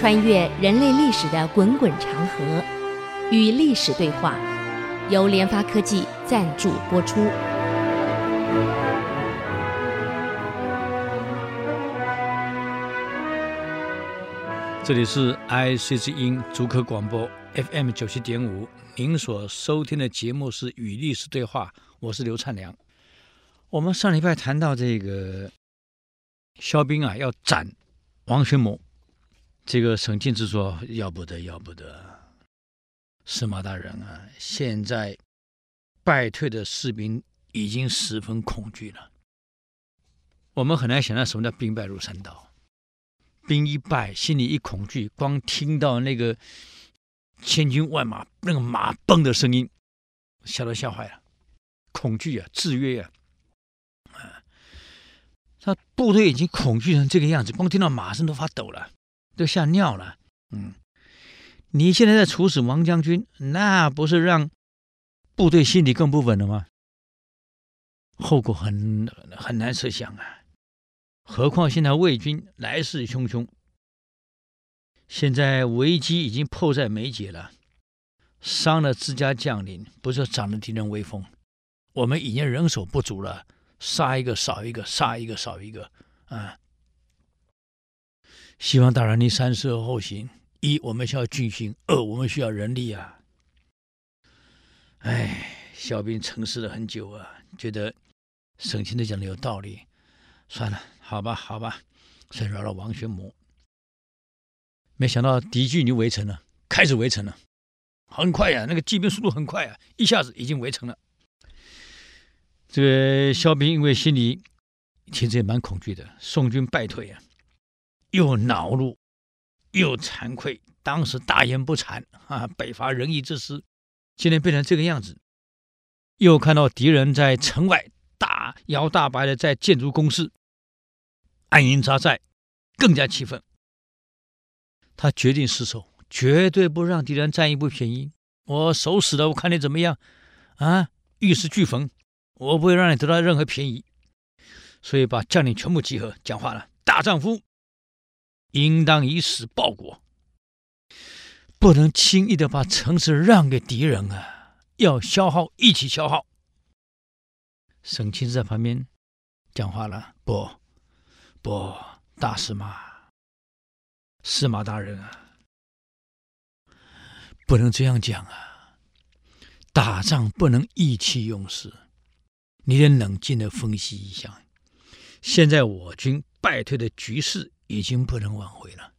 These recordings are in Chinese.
穿越人类历史的滚滚长河，与历史对话，由联发科技赞助播出。这里是 IC 之音竹科广播 FM 九七点五，您所收听的节目是《与历史对话》，我是刘灿良。我们上礼拜谈到这个肖兵啊，要斩王玄谟。这个沈庆之说：“要不得，要不得！司马大人啊，现在败退的士兵已经十分恐惧了。我们很难想象什么叫兵败如山倒。兵一败，心里一恐惧，光听到那个千军万马那个马蹦的声音，吓都吓坏了，恐惧啊，制约啊！啊，他部队已经恐惧成这个样子，光听到马声都发抖了。”都吓尿了，嗯，你现在在处死王将军，那不是让部队心里更不稳了吗？后果很很难设想啊！何况现在魏军来势汹汹，现在危机已经迫在眉睫了，伤了自家将领，不是长了敌人威风，我们已经人手不足了，杀一个少一个，杀一个少一个，啊！希望大人你三思而后行。一，我们需要军心；二，我们需要人力啊。哎，萧兵沉思了很久啊，觉得沈清的讲的有道理。算了，好吧，好吧，先饶了王玄谟。没想到敌军已经围城了，开始围城了，很快呀、那个骑兵速度很快啊，一下子已经围城了。这个萧兵因为心里其实也蛮恐惧的，宋军败退啊。又恼怒，又惭愧。当时大言不惭啊，北伐仁义之师，今天变成这个样子。又看到敌人在城外大摇大摆的在建筑工事，安营扎寨，更加气愤。他决定失守，绝对不让敌人占一步便宜。我守死了，我看你怎么样啊？玉石俱焚，我不会让你得到任何便宜。所以把将领全部集合，讲话了，大丈夫。应当以死报国，不能轻易的把城池让给敌人啊！要消耗，一起消耗。沈庆在旁边讲话了：“不，不，大司马，司马大人啊，不能这样讲啊！打仗不能意气用事，你得冷静的分析一下。现在我军败退的局势。”已经不能挽回了，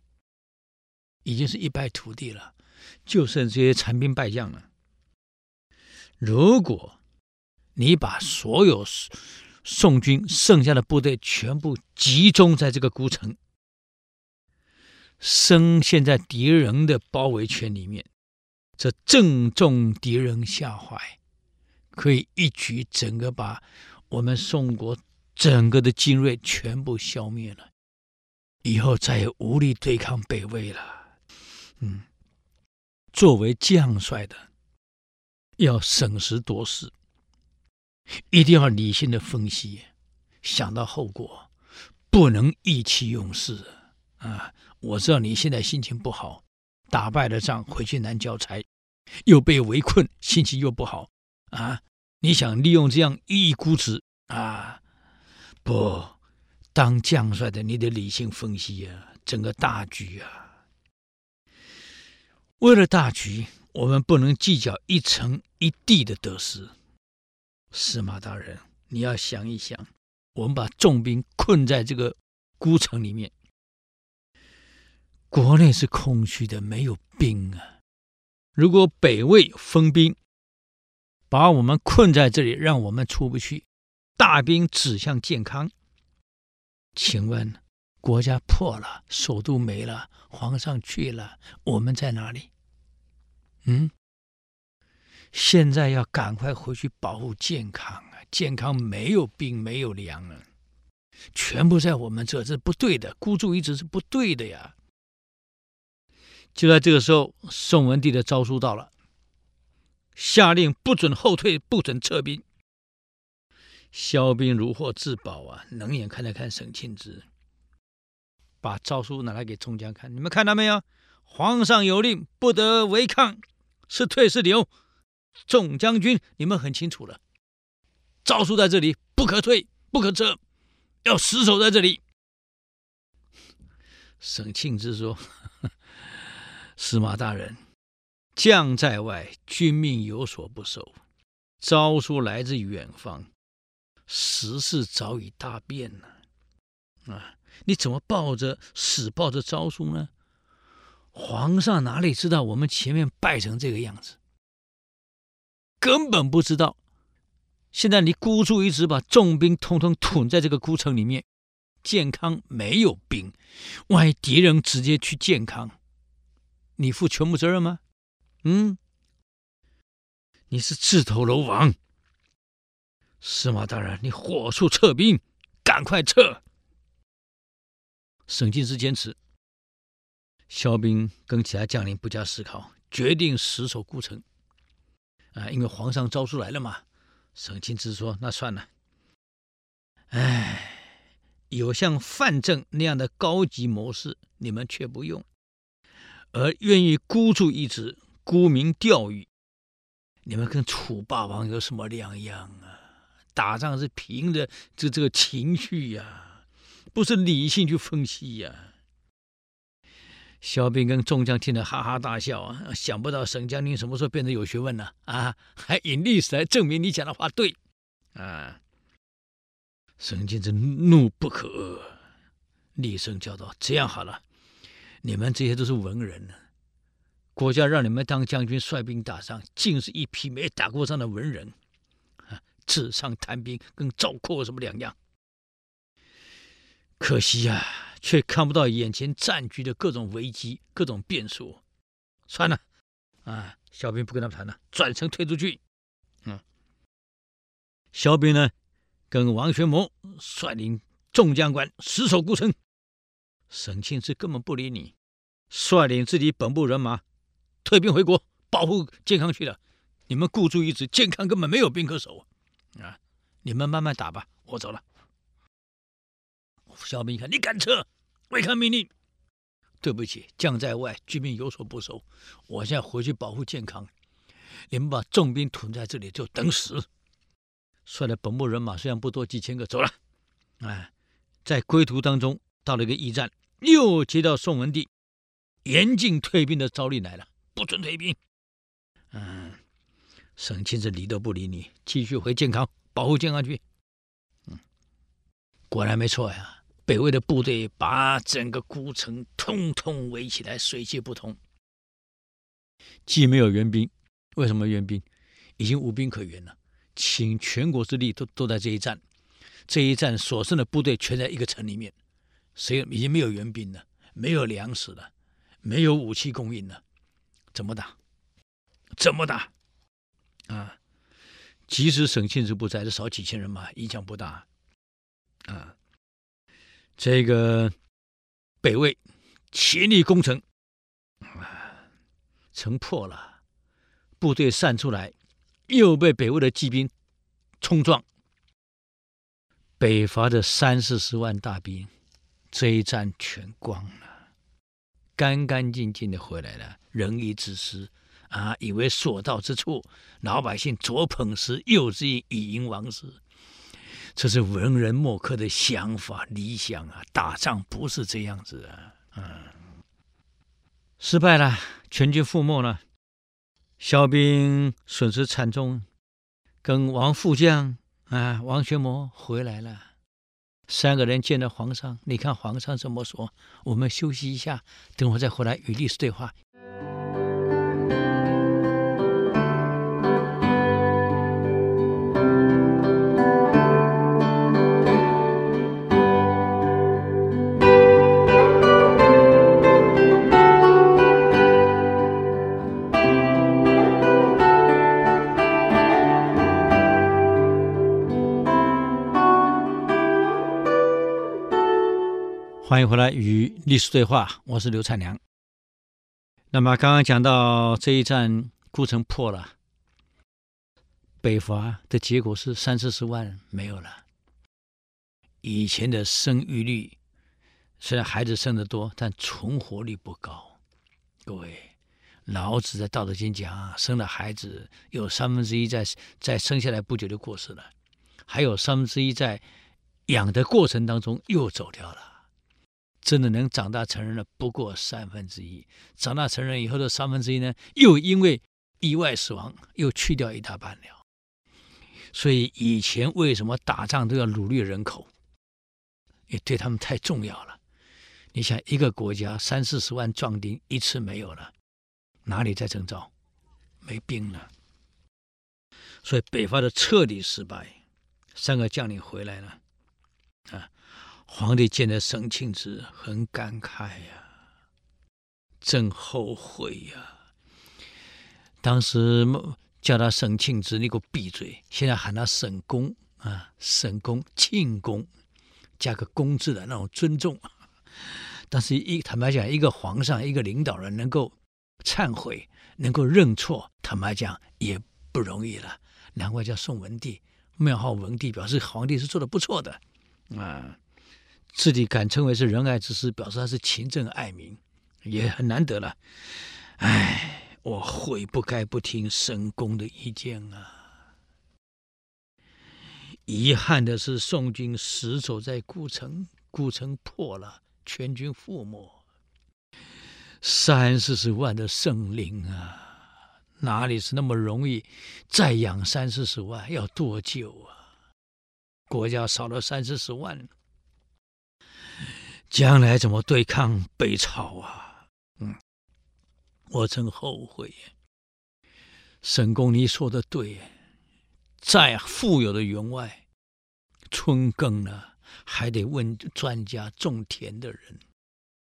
已经是一败涂地了，就剩这些残兵败将了。如果你把所有宋军剩下的部队全部集中在这个孤城，深陷在敌人的包围圈里面，这正中敌人下怀，可以一举整个把我们宋国整个的精锐全部消灭了。以后再也无力对抗北魏了。嗯，作为将帅的，要审时度势，一定要理性的分析，想到后果，不能意气用事啊！我知道你现在心情不好，打败了仗回去难交差，又被围困，心情又不好啊！你想利用这样一意孤行啊？不。当将帅的，你得理性分析呀、啊，整个大局啊。为了大局，我们不能计较一城一地的得失。司马大人，你要想一想，我们把重兵困在这个孤城里面，国内是空虚的，没有兵啊。如果北魏分兵，把我们困在这里，让我们出不去，大兵指向健康。请问，国家破了，首都没了，皇上去了，我们在哪里？嗯，现在要赶快回去保护健康啊！健康没有兵，没有粮了，全部在我们这，这不对的，孤注一掷是不对的呀！就在这个时候，宋文帝的诏书到了，下令不准后退，不准撤兵。萧兵如获至宝啊！冷眼看了看沈庆之，把诏书拿来给众将看，你们看到没有？皇上有令，不得违抗，是退是留，众将军你们很清楚了。诏书在这里，不可退，不可撤，要死守在这里。沈庆之说：“ 司马大人，将在外，君命有所不受。诏书来自远方，时势早已大变了。啊，你怎么抱着死抱着招数呢？皇上哪里知道我们前面败成这个样子？根本不知道。现在你孤注一掷，把重兵统统屯在这个孤城里面。”健康没有兵，万一敌人直接去健康，你负全部责任吗？嗯，你是自投罗网。司马大人，你火速撤兵，赶快撤！沈进之坚持，萧兵跟其他将领不加思考，决定死守孤城。啊，因为皇上诏书来了嘛。沈庆之说：“那算了。”哎。有像范正那样的高级谋士，你们却不用，而愿意孤注一掷、沽名钓誉，你们跟楚霸王有什么两样啊？打仗是凭着这这个情绪呀、不是理性去分析呀、啊。萧兵跟众将听得哈哈大笑啊！想不到沈将军什么时候变得有学问了啊？还引历史来证明你讲的话对啊！沈庆之怒不可遏，厉声叫道：“这样好了，你们这些都是文人呢，国家让你们当将军率兵打仗，竟是一批没打过仗的文人，纸上谈兵，跟赵括有什么两样？可惜呀、却看不到眼前战局的各种危机、各种变数。算了，啊，小兵不跟他们谈了，转身退出去。嗯，小兵呢？”跟王玄谟率领众将官死守孤城，沈庆之根本不理你，率领自己本部人马退兵回国，保护健康去了。你们孤注一掷，健康根本没有兵可守啊！啊你们慢慢打吧，我走了。小兵一看，你敢撤，违抗命令？对不起，将在外，军命有所不受。我现在回去保护健康，你们把重兵屯在这里，就等死。率了本部人马，虽然不多，几千个走了。哎，在归途当中，到了一个驿站，又接到宋文帝严禁退兵的诏令来了，不准退兵。嗯，沈庆之理都不理你，继续回健康保护健康去。嗯，果然没错呀，北魏的部队把整个孤城通通围起来，水泄不通。既没有援兵，为什么援兵？已经无兵可援了。倾全国之力都都在这一战，这一战所剩的部队全在一个城里面，谁已经没有援兵了，没有粮食了，没有武器供应了，怎么打？怎么打？啊！即使沈庆之不在，这少几千人嘛影响不大。啊，这个北魏全力攻城，啊，城破了，部队散出来。又被北魏的骑兵冲撞，北伐的三四十万大兵，这一战全光了，干干净净的回来了。仁义之师啊，以为所到之处，老百姓左捧时，右之以以迎王师，这是文人墨客的想法理想啊！打仗不是这样子啊！嗯，失败了，全军覆没了。萧兵损失惨重，跟王副将啊王玄谟回来了，三个人见了皇上，你看皇上怎么说？我们休息一下，等会再回来与历史对话。欢迎回来与历史对话，我是刘灿良。那么刚刚讲到这一战，孤城破了，北伐的结果是三四十万没有了。以前的生育率，虽然孩子生的多，但存活率不高。各位，老子在《道德经》讲，生了孩子有三分之一在在生下来不久就过世了，还有三分之一在养的过程当中又走掉了。真的能长大成人的不过三分之一，长大成人以后的三分之一呢，又因为意外死亡又去掉一大半了。所以以前为什么打仗都要掳掠人口？也对他们太重要了。你想，一个国家三四十万壮丁一次没有了，哪里再征召？没兵了。所以北伐的彻底失败，三个将领回来了。啊，皇帝见了沈庆之，很感慨呀、啊，真后悔呀、当时叫他沈庆之，你给我闭嘴！现在喊他沈公啊，沈公、庆公。加个“公”字的那种尊重，但是一坦白讲，一个皇上、一个领导人能够忏悔、能够认错，坦白讲也不容易了。难怪叫宋文帝，庙号文帝，表示皇帝是做的不错的啊。自己敢称为是仁爱之师，表示他是勤政爱民，也很难得了。哎，我悔不该不听沈公的意见啊。遗憾的是，宋军死守在故城，故城破了，全军覆没。三四十万的生灵啊，哪里是那么容易？再养三四十万要多久啊？国家少了三四十万，将来怎么对抗北朝啊？嗯，我真后悔。沈公，你说的对，再富有的员外。春耕了，还得问专家种田的人；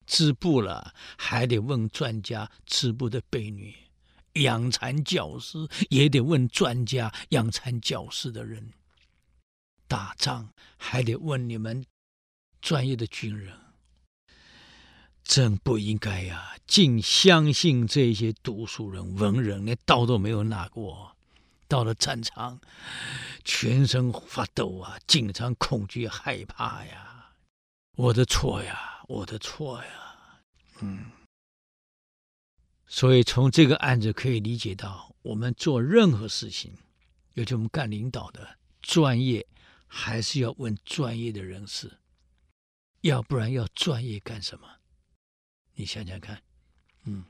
织布了，还得问专家织布的婢女；养蚕教师也得问专家养蚕教师的人；打仗还得问你们专业的军人。真不应该呀！竟相信这些读书人、文人，连刀都没有拿过。到了战场，全身发抖啊，紧张、恐惧、害怕呀！我的错呀，我的错呀！嗯，所以从这个案子可以理解到，我们做任何事情，尤其我们干领导的，专业还是要问专业的人士，要不然要专业干什么？你想想看，嗯，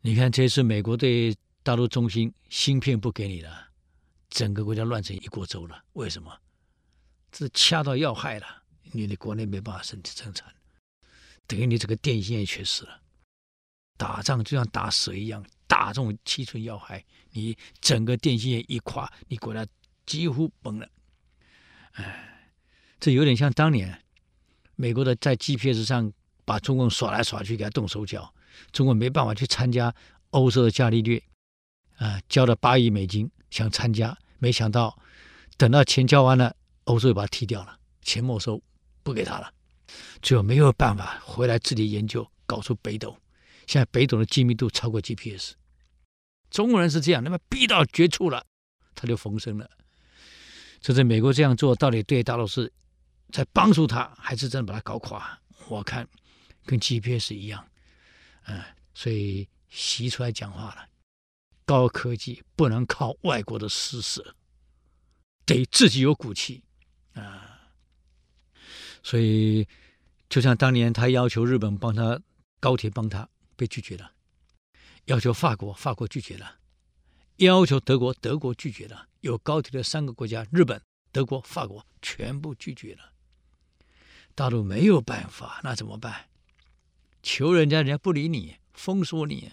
你看这次美国对。大陆中心芯片不给你了，整个国家乱成一锅粥了。为什么？这掐到要害了，你的国内没办法生生产，等于你这个电信也缺失了。打仗就像打蛇一样，打中七寸要害，你整个电信业一垮，你国家几乎崩了。哎，这有点像当年美国的在 GPS 上把中共耍来耍去，给他动手脚，中国没办法去参加欧洲的伽利略。啊，交了八亿美金想参加，没想到等到钱交完了，欧洲又把他踢掉了，钱没收，不给他了，最后没有办法回来自己研究，搞出北斗。现在北斗的精密度超过 GPS，中国人是这样，那么逼到绝处了，他就逢生了。这是美国这样做，到底对大陆是在帮助他，还是真的把他搞垮？我看跟 GPS 一样，嗯，所以习出来讲话了。高科技不能靠外国的施舍，得自己有骨气啊！所以，就像当年他要求日本帮他高铁帮他被拒绝了，要求法国法国拒绝了，要求德国德国拒绝了，有高铁的三个国家日本、德国、法国全部拒绝了。大陆没有办法，那怎么办？求人家人家不理你，封锁你。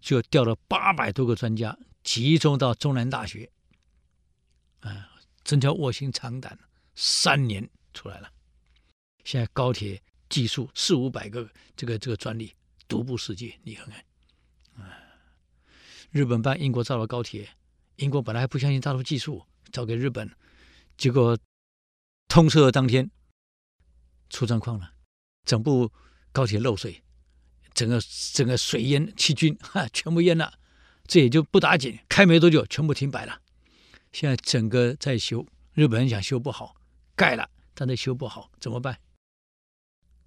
就调了八百多个专家，集中到中南大学，啊，真叫卧薪尝胆，三年出来了。现在高铁技术四五百个这个这个专利独步世界，你看看，啊，日本帮英国造了高铁，英国本来还不相信大陆技术，交给日本，结果通车的当天出状况了，整部高铁漏水。整个整个水淹七军哈，全部淹了，这也就不打紧，开没多久全部停摆了。现在整个在修，日本人想修不好，盖了，但是修不好怎么办？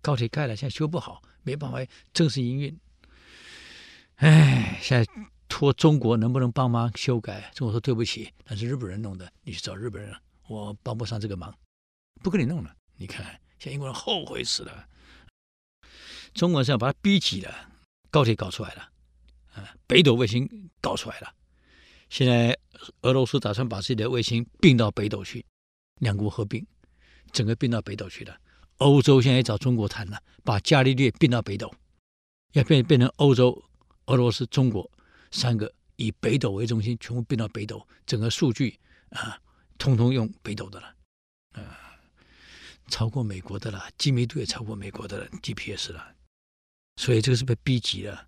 高铁盖了，现在修不好，没办法正式营运。哎，现在托中国能不能帮忙修改？中国说对不起，那是日本人弄的，你去找日本人，我帮不上这个忙，不给你弄了。你看，现在英国人后悔死了。中国是要把它逼急了，高铁搞出来了，啊，北斗卫星搞出来了。现在俄罗斯打算把自己的卫星并到北斗去，两国合并，整个并到北斗去了。欧洲现在也找中国谈了，把伽利略并到北斗，要变变成欧洲、俄罗斯、中国三个以北斗为中心，全部并到北斗，整个数据啊，通通用北斗的了，啊，超过美国的了，精密度也超过美国的了 GPS 了。所以这个是被逼急了，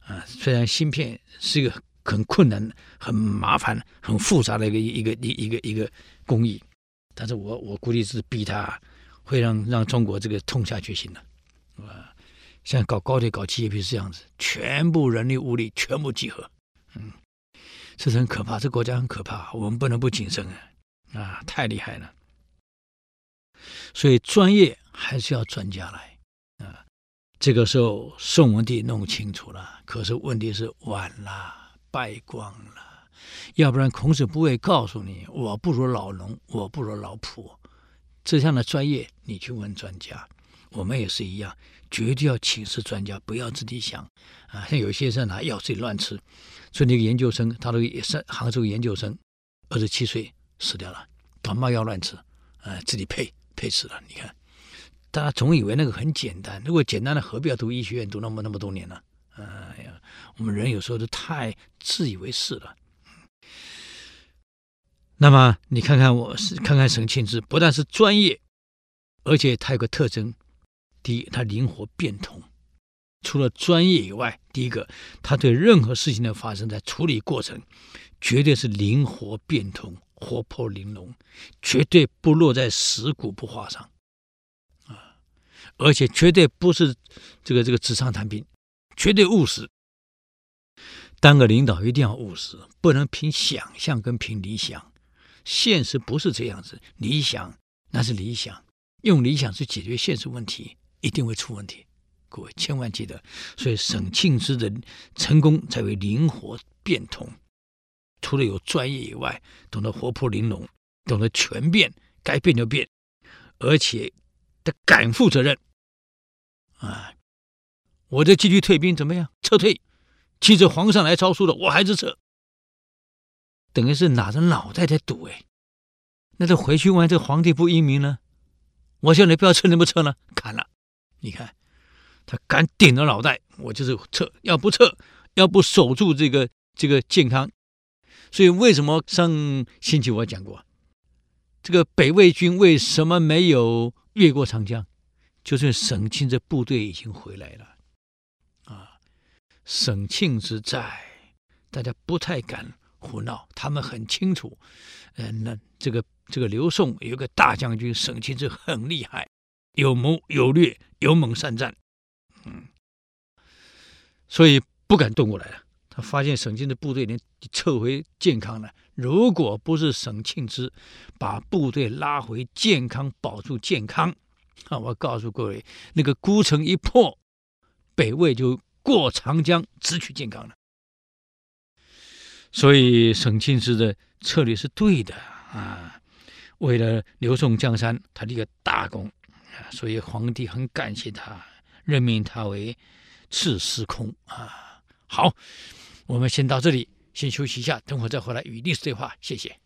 啊，虽然芯片是一个很困难、很麻烦、很复杂的一个一个一一个一个工艺，但是我我估计是逼他，会让让中国这个痛下决心的，啊，像搞高铁、搞 GDP 是这样子，全部人力物力全部集合，嗯，这是很可怕，这国家很可怕，我们不能不谨慎啊，啊，太厉害了，所以专业还是要专家来。这个时候，宋文帝弄清楚了，可是问题是晚了，败光了。要不然，孔子不会告诉你：“我不如老农，我不如老仆。”这样的专业，你去问专家。我们也是一样，绝对要请示专家，不要自己想啊。像有些人拿药自己乱吃，说那个研究生，他都也是杭州研究生，二十七岁死掉了，感冒药乱吃，啊，自己配配死了。你看。大家总以为那个很简单，如果简单的，何必要读医学院读那么那么多年呢？哎呀，我们人有时候都太自以为是了。那么你看看我是看看沈庆之，不但是专业，而且他有个特征：第一，他灵活变通。除了专业以外，第一个，他对任何事情的发生，在处理过程，绝对是灵活变通、活泼玲珑，绝对不落在死骨不化上。而且绝对不是这个这个纸上谈兵，绝对务实。当个领导一定要务实，不能凭想象跟凭理想。现实不是这样子，理想那是理想，用理想去解决现实问题，一定会出问题。各位千万记得，所以沈庆之的成功才会灵活变通，除了有专业以外，懂得活泼玲珑，懂得全变，该变就变，而且他敢负责任。啊！我这继续退兵怎么样？撤退，骑着皇上来招书的，我还是撤，等于是拿着脑袋在赌哎。那这回去万一这皇帝不英明呢？我叫你不要撤，你不撤呢？砍了！你看，他敢顶着脑袋，我就是撤。要不撤，要不守住这个这个健康。所以为什么上星期我讲过，这个北魏军为什么没有越过长江？就是沈庆之部队已经回来了，啊，沈庆之在，大家不太敢胡闹，他们很清楚，嗯、呃，那这个这个刘宋有个大将军沈庆之很厉害，有谋有略，勇猛善战，嗯，所以不敢动过来了。他发现沈庆的部队已经撤回健康了，如果不是沈庆之把部队拉回健康，保住健康。啊！我告诉各位，那个孤城一破，北魏就过长江直取健康了。所以沈庆之的策略是对的啊！为了刘宋江山，他立个大功啊！所以皇帝很感谢他，任命他为刺史空啊。好，我们先到这里，先休息一下，等会再回来与历史对话。谢谢。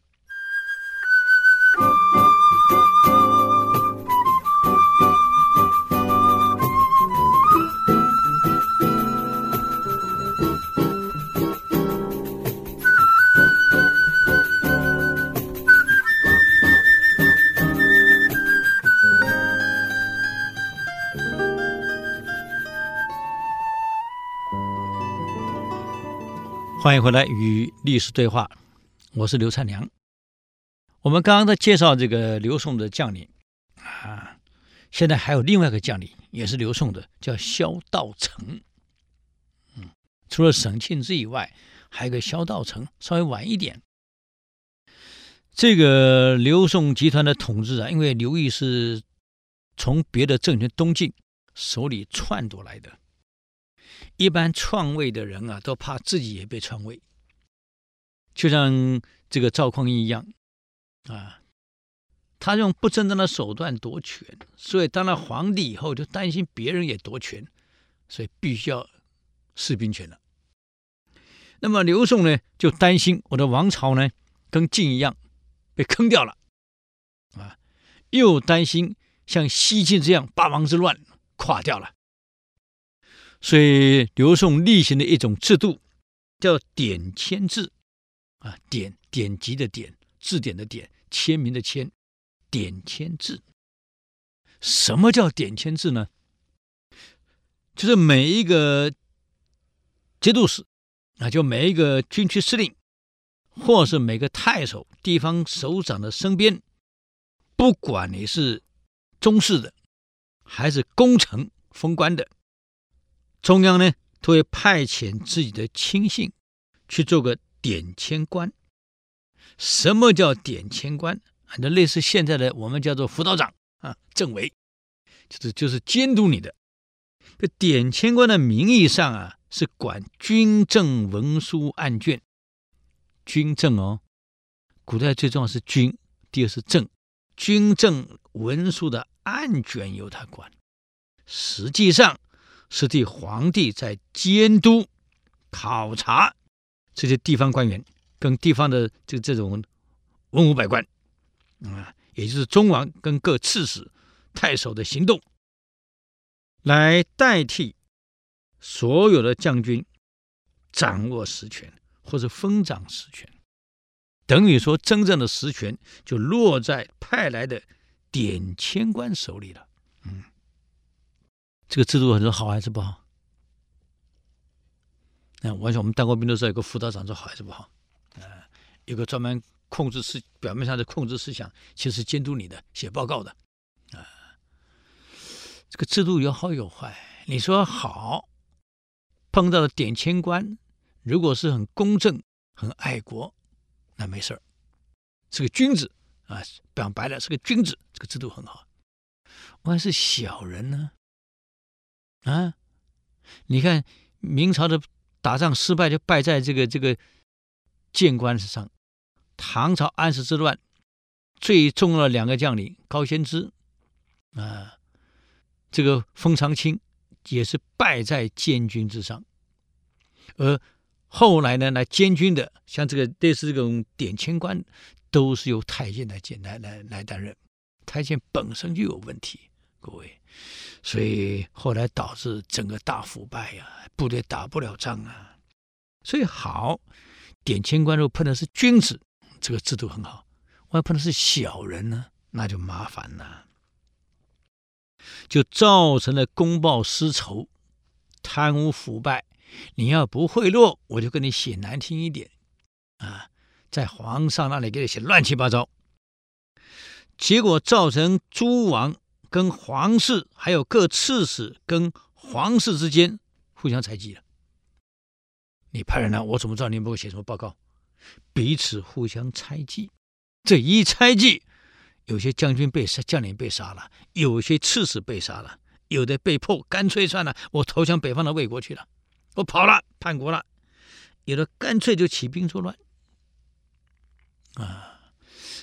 欢迎回来与历史对话，我是刘灿良。我们刚刚在介绍这个刘宋的将领啊，现在还有另外一个将领，也是刘宋的，叫萧道成。嗯，除了沈庆之以外，还有个萧道成，稍微晚一点。这个刘宋集团的统治啊，因为刘裕是从别的政权东进，手里篡夺来的。一般篡位的人啊，都怕自己也被篡位，就像这个赵匡胤一样啊，他用不正当的手段夺权，所以当了皇帝以后，就担心别人也夺权，所以必须要士兵权了。那么刘宋呢，就担心我的王朝呢，跟晋一样被坑掉了，啊，又担心像西晋这样八王之乱垮掉了。所以刘宋例行的一种制度叫典签制，啊，典典籍的典，字典的典，签名的签，典签制。什么叫典签制呢？就是每一个节度使，啊，就每一个军区司令，或是每个太守、地方首长的身边，不管你是宗室的，还是功臣封官的。中央呢，都会派遣自己的亲信去做个典签官。什么叫典签官？那类似现在的我们叫做辅导长啊，政委，就是就是监督你的。这典签官的名义上啊，是管军政文书案卷。军政哦，古代最重要是军，第二是政。军政文书的案卷由他管，实际上。是替皇帝在监督、考察这些地方官员跟地方的这这种文武百官啊，也就是中王跟各刺史、太守的行动，来代替所有的将军掌握实权或者分掌实权，等于说真正的实权就落在派来的典签官手里了。这个制度是好还是不好？那完全我们当过兵的时候，有个辅导长说好还是不好？啊，有个专门控制思，表面上的控制思想，其实监督你的，写报告的。啊，这个制度有好有坏。你说好，碰到的典签官，如果是很公正、很爱国，那没事儿，是个君子啊，讲白了是个君子，这个制度很好。万一是小人呢？啊你看明朝的打仗失败，就败在这个这个谏官之上。唐朝安史之乱，最重要的两个将领高仙芝啊，这个封长清也是败在监军之上。而后来呢，来监军的，像这个类似这种典签官，都是由太监来监来来来担任。太监本身就有问题，各位。所以后来导致整个大腐败呀、部队打不了仗啊。所以好，典签官如果碰的是君子，这个制度很好；万一碰的是小人呢，那就麻烦了，就造成了公报私仇、贪污腐败。你要不贿赂，我就跟你写难听一点啊，在皇上那里给你写乱七八糟，结果造成诸王。跟皇室还有各刺史跟皇室之间互相猜忌了。你派人来，我怎么知道你没有写什么报告？彼此互相猜忌，这一猜忌，有些将军被杀，将领被杀了；有些刺史被杀了；有的被迫干脆算了，我投降北方的魏国去了，我跑了叛国了；有的干脆就起兵作乱啊。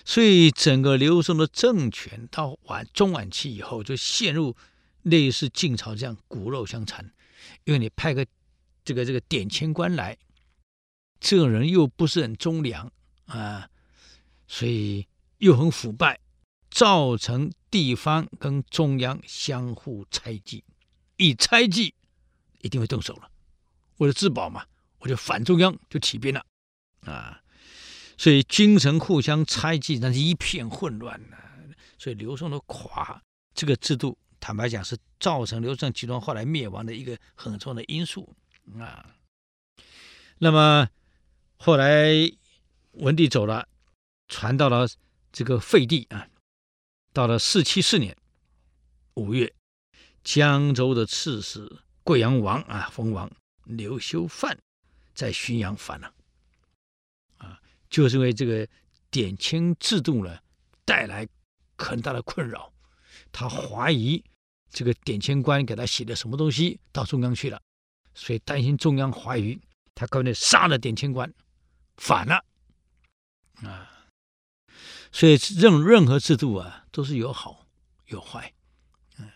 所以，整个刘宋的政权到晚中晚期以后，就陷入类似晋朝这样骨肉相残。因为你派个这个这个典签官来，这个人又不是很忠良啊，所以又很腐败，造成地方跟中央相互猜忌。一猜忌，一定会动手了。为了自保嘛，我就反中央，就起兵了啊。所以君臣互相猜忌，那是一片混乱呐、啊。所以刘宋的垮，这个制度，坦白讲是造成刘宋集团后来灭亡的一个很重要的因素啊。那么后来文帝走了，传到了这个废帝啊。到了四七四年五月，江州的刺史贵阳王啊，封王刘修范在浔阳反了。就是因为这个典签制度呢，带来很大的困扰。他怀疑这个点签官给他写的什么东西到中央去了，所以担心中央怀疑，他干脆杀了点签官，反了啊。所以任任何制度啊，都是有好有坏。嗯，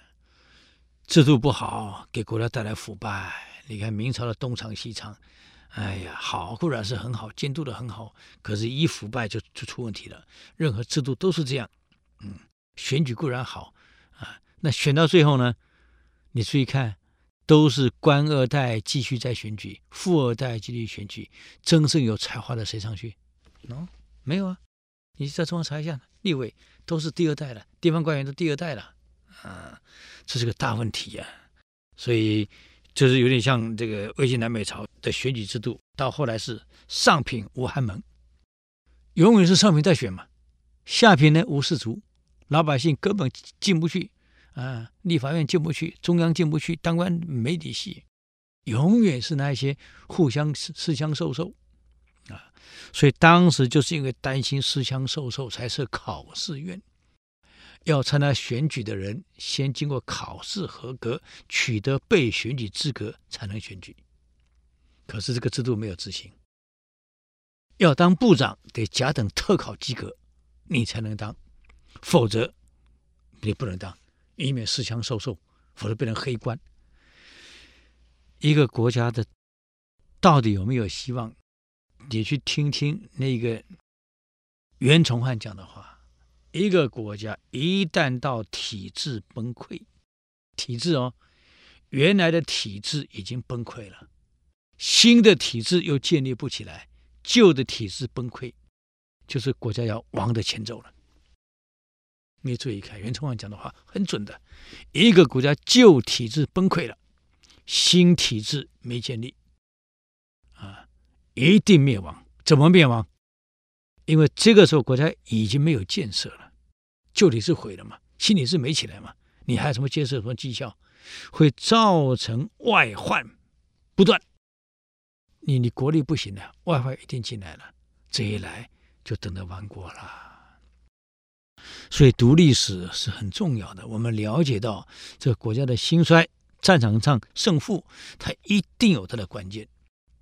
制度不好，给国家带来腐败。你看明朝的东厂西厂，哎呀，好固然是很好，监督的很好，可是一腐败就就出问题了。任何制度都是这样。嗯，选举固然好啊，那选到最后呢，你注意看，都是官二代继续在选举，富二代继续选举，真正有才华的谁上去？喏，没有啊。你在中央查一下，立委都是第二代了，地方官员都第二代了，啊，这是个大问题呀、所以就是有点像这个魏晋南北朝的选举制度，到后来是上品无寒门，永远是上品在选嘛，下品呢无士族，老百姓根本进不去啊，立法院进不去，中央进不去，当官没底细，永远是那些互相私私相授受。啊，所以当时就是因为担心私相授受，才设考试院，要参加选举的人先经过考试合格，取得被选举资格才能选举。可是这个制度没有执行，要当部长得甲等特考及格，你才能当，否则你不能当，以免恃强受受，否则变成黑官。一个国家的到底有没有希望？你去听听那个袁崇焕讲的话：一个国家一旦到体制崩溃，体制哦，原来的体制已经崩溃了，新的体制又建立不起来，旧的体制崩溃，就是国家要亡的前奏了。你注意看，袁崇焕讲的话很准的：一个国家旧体制崩溃了，新体制没建立。啊一定灭亡？怎么灭亡？因为这个时候国家已经没有建设了，旧体是毁了嘛，新体制没起来嘛，你还有什么建设什么绩效？会造成外患不断。你你国力不行了，外患一定进来了，这一来就等着亡国了。所以读历史是很重要的，我们了解到这个国家的兴衰，战场上胜负，它一定有它的关键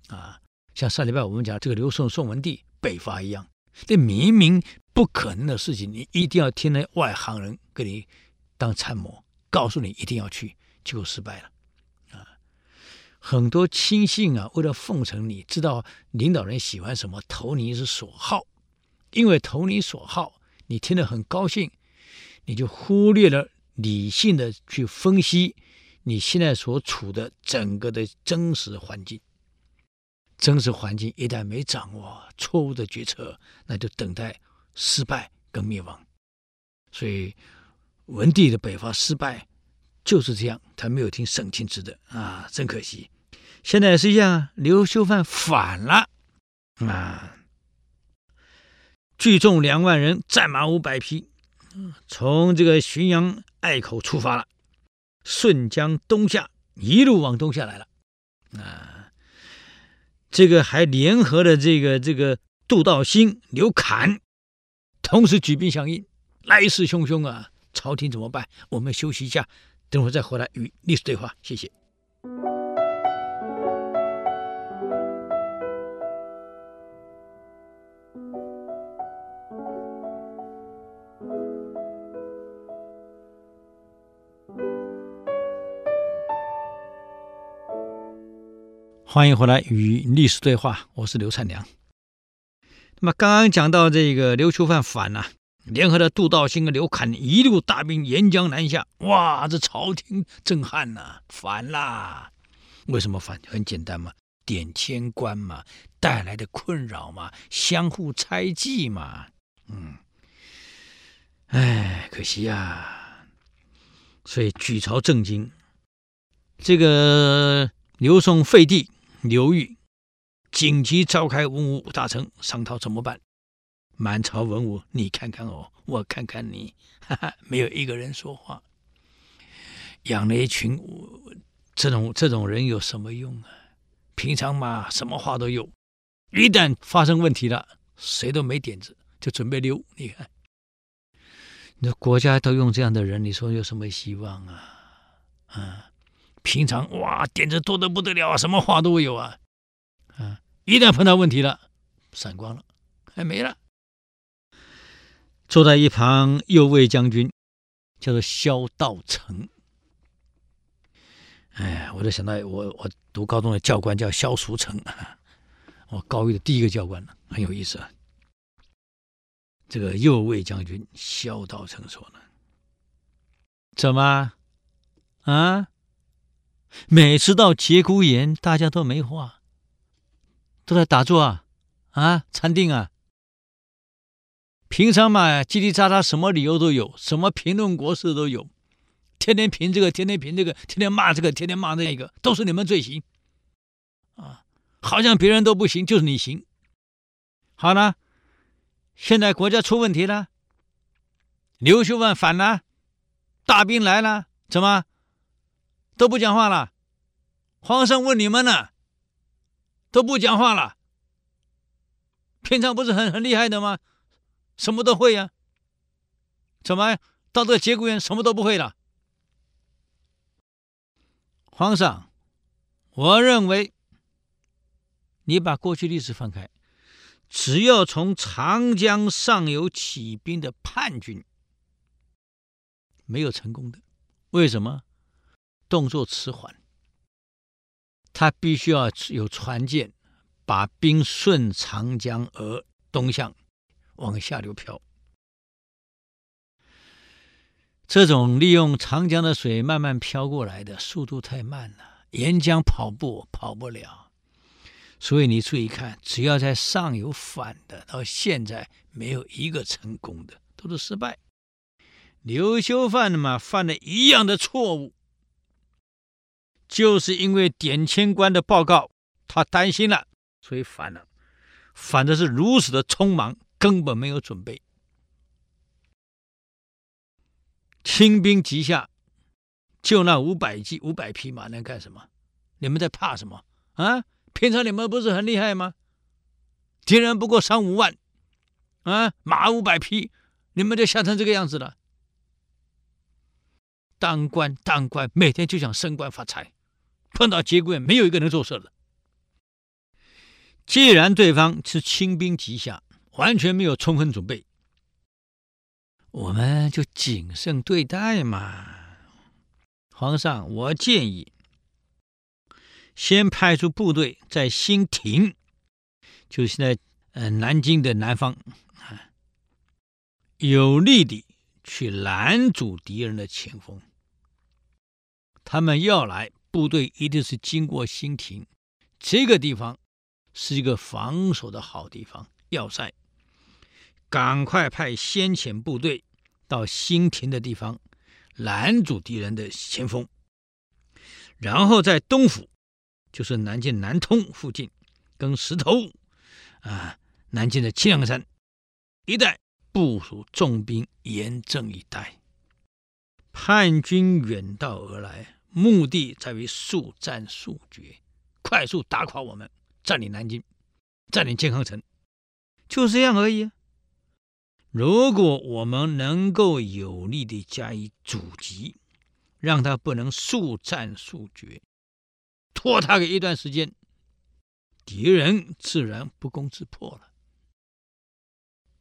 啊。像上礼拜我们讲这个刘宋宋文帝北伐一样，这明明不可能的事情，你一定要听那外行人给你当参谋，告诉你一定要去，结果失败了啊！很多亲信啊，为了奉承你，知道领导人喜欢什么，投你是所好，因为投你所好，你听得很高兴，你就忽略了理性的去分析你现在所处的整个的真实环境。真实环境一旦没掌握，错误的决策，那就等待失败跟灭亡。所以文帝的北伐失败就是这样，他没有听省亲之的啊，真可惜。现在也是一样，刘秀范反了啊，聚众两万人，战马五百匹，从这个浔阳隘口出发了，顺江东下，一路往东下来了啊。这个还联合了这个这个杜道兴、刘侃，同时举兵响应，来势汹汹啊！朝廷怎么办？我们休息一下，等会再回来与历史对话。谢谢。欢迎回来与历史对话，我是刘灿良。那么刚刚讲到这个刘秀范反了，联合了杜道兴和刘侃一路大兵沿江南下，哇，这朝廷震撼呐、反啦！为什么反？很简单嘛，点天官嘛，带来的困扰嘛，相互猜忌嘛，嗯，哎，可惜呀、所以举朝震惊。这个刘宋废帝。刘裕紧急召开文武大臣商讨怎么办？满朝文武，你看看我，我看看你，哈哈，没有一个人说话。养了一群这种这种人有什么用啊？平常嘛，什么话都有，一旦发生问题了，谁都没点子，就准备溜。你看，那国家都用这样的人，你说有什么希望啊？啊平常哇点子多得不得了啊，什么话都有啊，啊，一旦碰到问题了，闪光了，还没了。坐在一旁右卫将军叫做萧道成。哎，我就想到我我读高中的教官叫萧淑成，我高一的第一个教官很有意思啊。这个右卫将军萧道成说呢，怎么啊？每次到节骨眼，大家都没话，都在打坐啊，啊，禅定啊。平常嘛，叽叽喳喳，什么理由都有，什么评论国事都有。天天评这个，天天评这个，天天骂这个，天天骂那个，都是你们最行啊！好像别人都不行，就是你行。好了，现在国家出问题了，刘秀范反了，大兵来了，怎么都不讲话了？皇上问你们呢，都不讲话了。平常不是很很厉害的吗？什么都会呀？怎么到这个节骨眼什么都不会了？皇上，我认为你把过去历史翻开，只要从长江上游起兵的叛军没有成功的，为什么？动作迟缓，他必须要有船舰把兵顺长江而东向往下流漂。这种利用长江的水慢慢飘过来的速度太慢了，沿江跑步跑不了。所以你注意看，只要在上游反的，到现在没有一个成功的，都是失败。刘秀范嘛，犯了一样的错误，就是因为点签官的报告，他担心了，所以反了。反的是如此的匆忙，根本没有准备。清兵急下，就那五百骑、五百匹马能干什么？你们在怕什么啊？平常你们不是很厉害吗？敌人不过三五万，啊，马五百匹，你们就吓成这个样子了。当官当官，每天就想升官发财，碰到节骨眼，没有一个能做事的。既然对方是轻兵急下，完全没有充分准备。我们就谨慎对待嘛，皇上，我建议先派出部队在新亭，就是现在呃南京的南方啊，有力的去拦阻敌人的前锋。他们要来，部队一定是经过新亭，这个地方是一个防守的好地方，要塞。赶快派先遣部队到新亭的地方拦阻敌人的前锋，然后在东府，就是南京南通附近，跟石头啊，南京的青羊山一带部署重兵严阵以待。叛军远道而来，目的在于速战速决，快速打垮我们，占领南京，占领健康城，就这样而已。如果我们能够有力地加以阻击，让他不能速战速决，拖他个一段时间，敌人自然不攻自破了。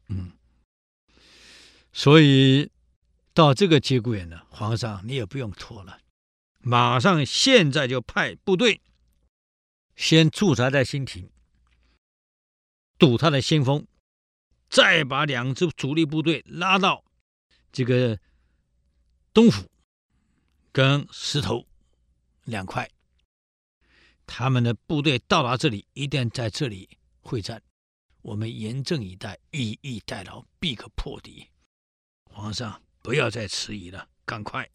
嗯，所以到这个节骨眼呢，皇上你也不用拖了，马上现在就派部队先驻扎在新亭，堵他的先锋。再把两支主力部队拉到这个东府跟石头两块，他们的部队到达这里，一定在这里会战。我们严阵以待，以逸待劳，必可破敌。皇上不要再迟疑了，赶快！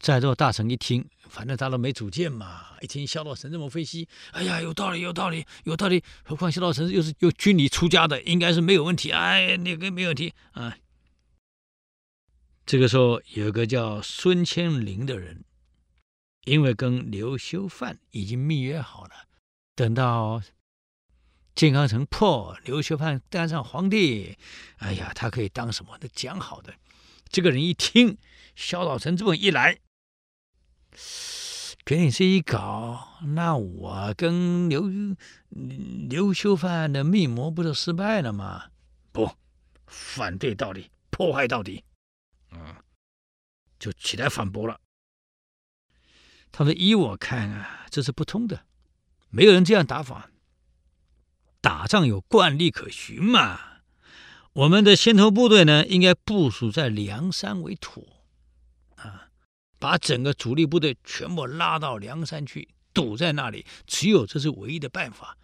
在座大臣一听，反正他都没主见嘛。一听萧道成这么分析，哎呀，有道理，有道理，有道理。何况萧道成又是又军礼出家的，应该是没有问题。哎，那个没问题啊。这个时候，有个叫孙千龄的人，因为跟刘修范已经密约好了，等到健康城破，刘秀范当上皇帝，哎呀，他可以当什么？都讲好的。这个人一听萧道成这么一来。给你这一搞，那我跟刘刘秀范的密谋不就失败了吗？不，反对到底，破坏到底，嗯，就起来反驳了。他说：“依我看啊，这是不通的，没有人这样打法。打仗有惯例可循嘛。我们的先头部队呢，应该部署在梁山为妥，把整个主力部队全部拉到梁山去，堵在那里。只有这是唯一的办法。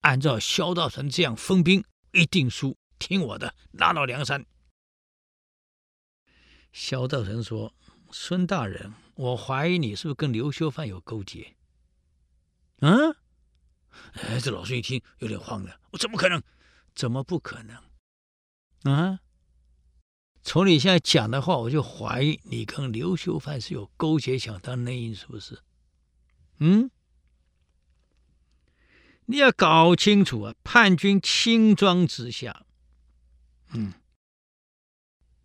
按照萧道成这样分兵，一定输。听我的，拉到梁山。”萧道成说：“孙大人。”我怀疑你是不是跟刘秀范有勾结？嗯，哎，这老孙一听有点慌了。我怎么可能？怎么不可能？啊！从你现在讲的话，我就怀疑你跟刘秀范是有勾结，想当内应，是不是？嗯，你要搞清楚啊！叛军轻装直下，嗯。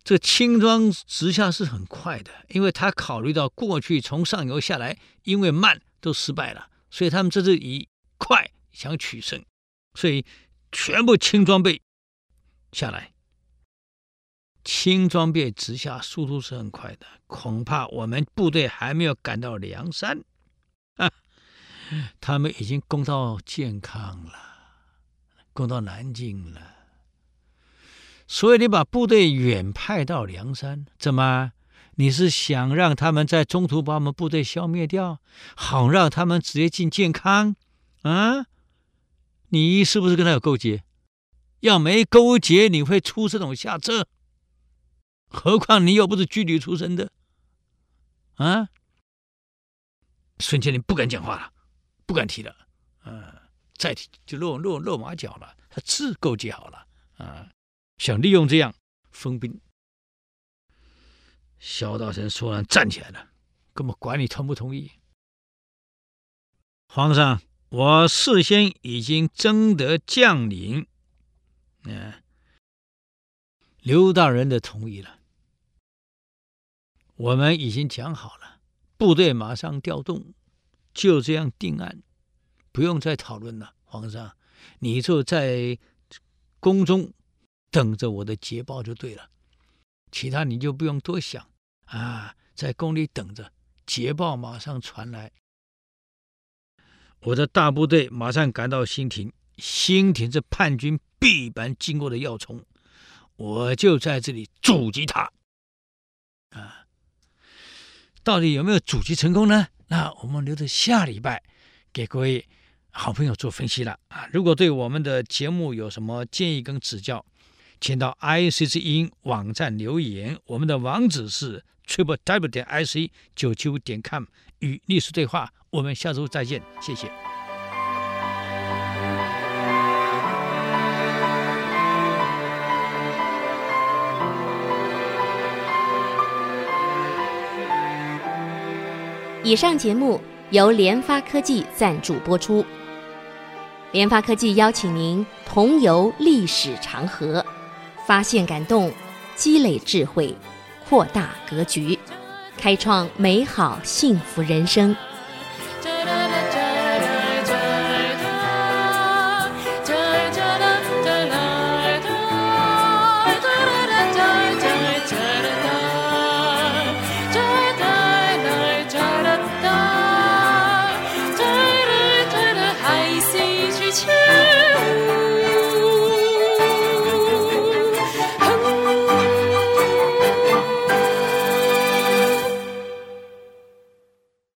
这轻装直下是很快的，因为他考虑到过去从上游下来，因为慢都失败了，所以他们这是以快想取胜，所以全部轻装备下来，轻装备直下速度是很快的，恐怕我们部队还没有赶到梁山，他们已经攻到健康了，攻到南京了。所以你把部队远派到梁山，怎么？你是想让他们在中途把我们部队消灭掉，好让他们直接进健康？啊？你是不是跟他有勾结？要没勾结，你会出这种下策？何况你又不是军旅出身的，啊？孙千里不敢讲话了，不敢提了，啊，再提就露露露马脚了，他自勾结好了，啊。想利用这样分兵，萧道成说完站起来了，根本管你同不同意。皇上，我事先已经征得将领，嗯，刘大人的同意了。我们已经讲好了，部队马上调动，就这样定案，不用再讨论了。皇上，你就在宫中。等着我的捷报就对了，其他你就不用多想啊，在宫里等着，捷报马上传来。我的大部队马上赶到新亭，新亭是叛军必然经过的要冲，我就在这里阻击他。啊，到底有没有阻击成功呢？那我们留着下礼拜给各位好朋友做分析了啊。如果对我们的节目有什么建议跟指教，请到 IC 之音网站留言，我们的网址是 triple w 点 ic 九七五点 com 与历史对话，我们下周再见，谢谢。以上节目由联发科技赞助播出，联发科技邀请您同游历史长河。发现感动，积累智慧，扩大格局，开创美好幸福人生。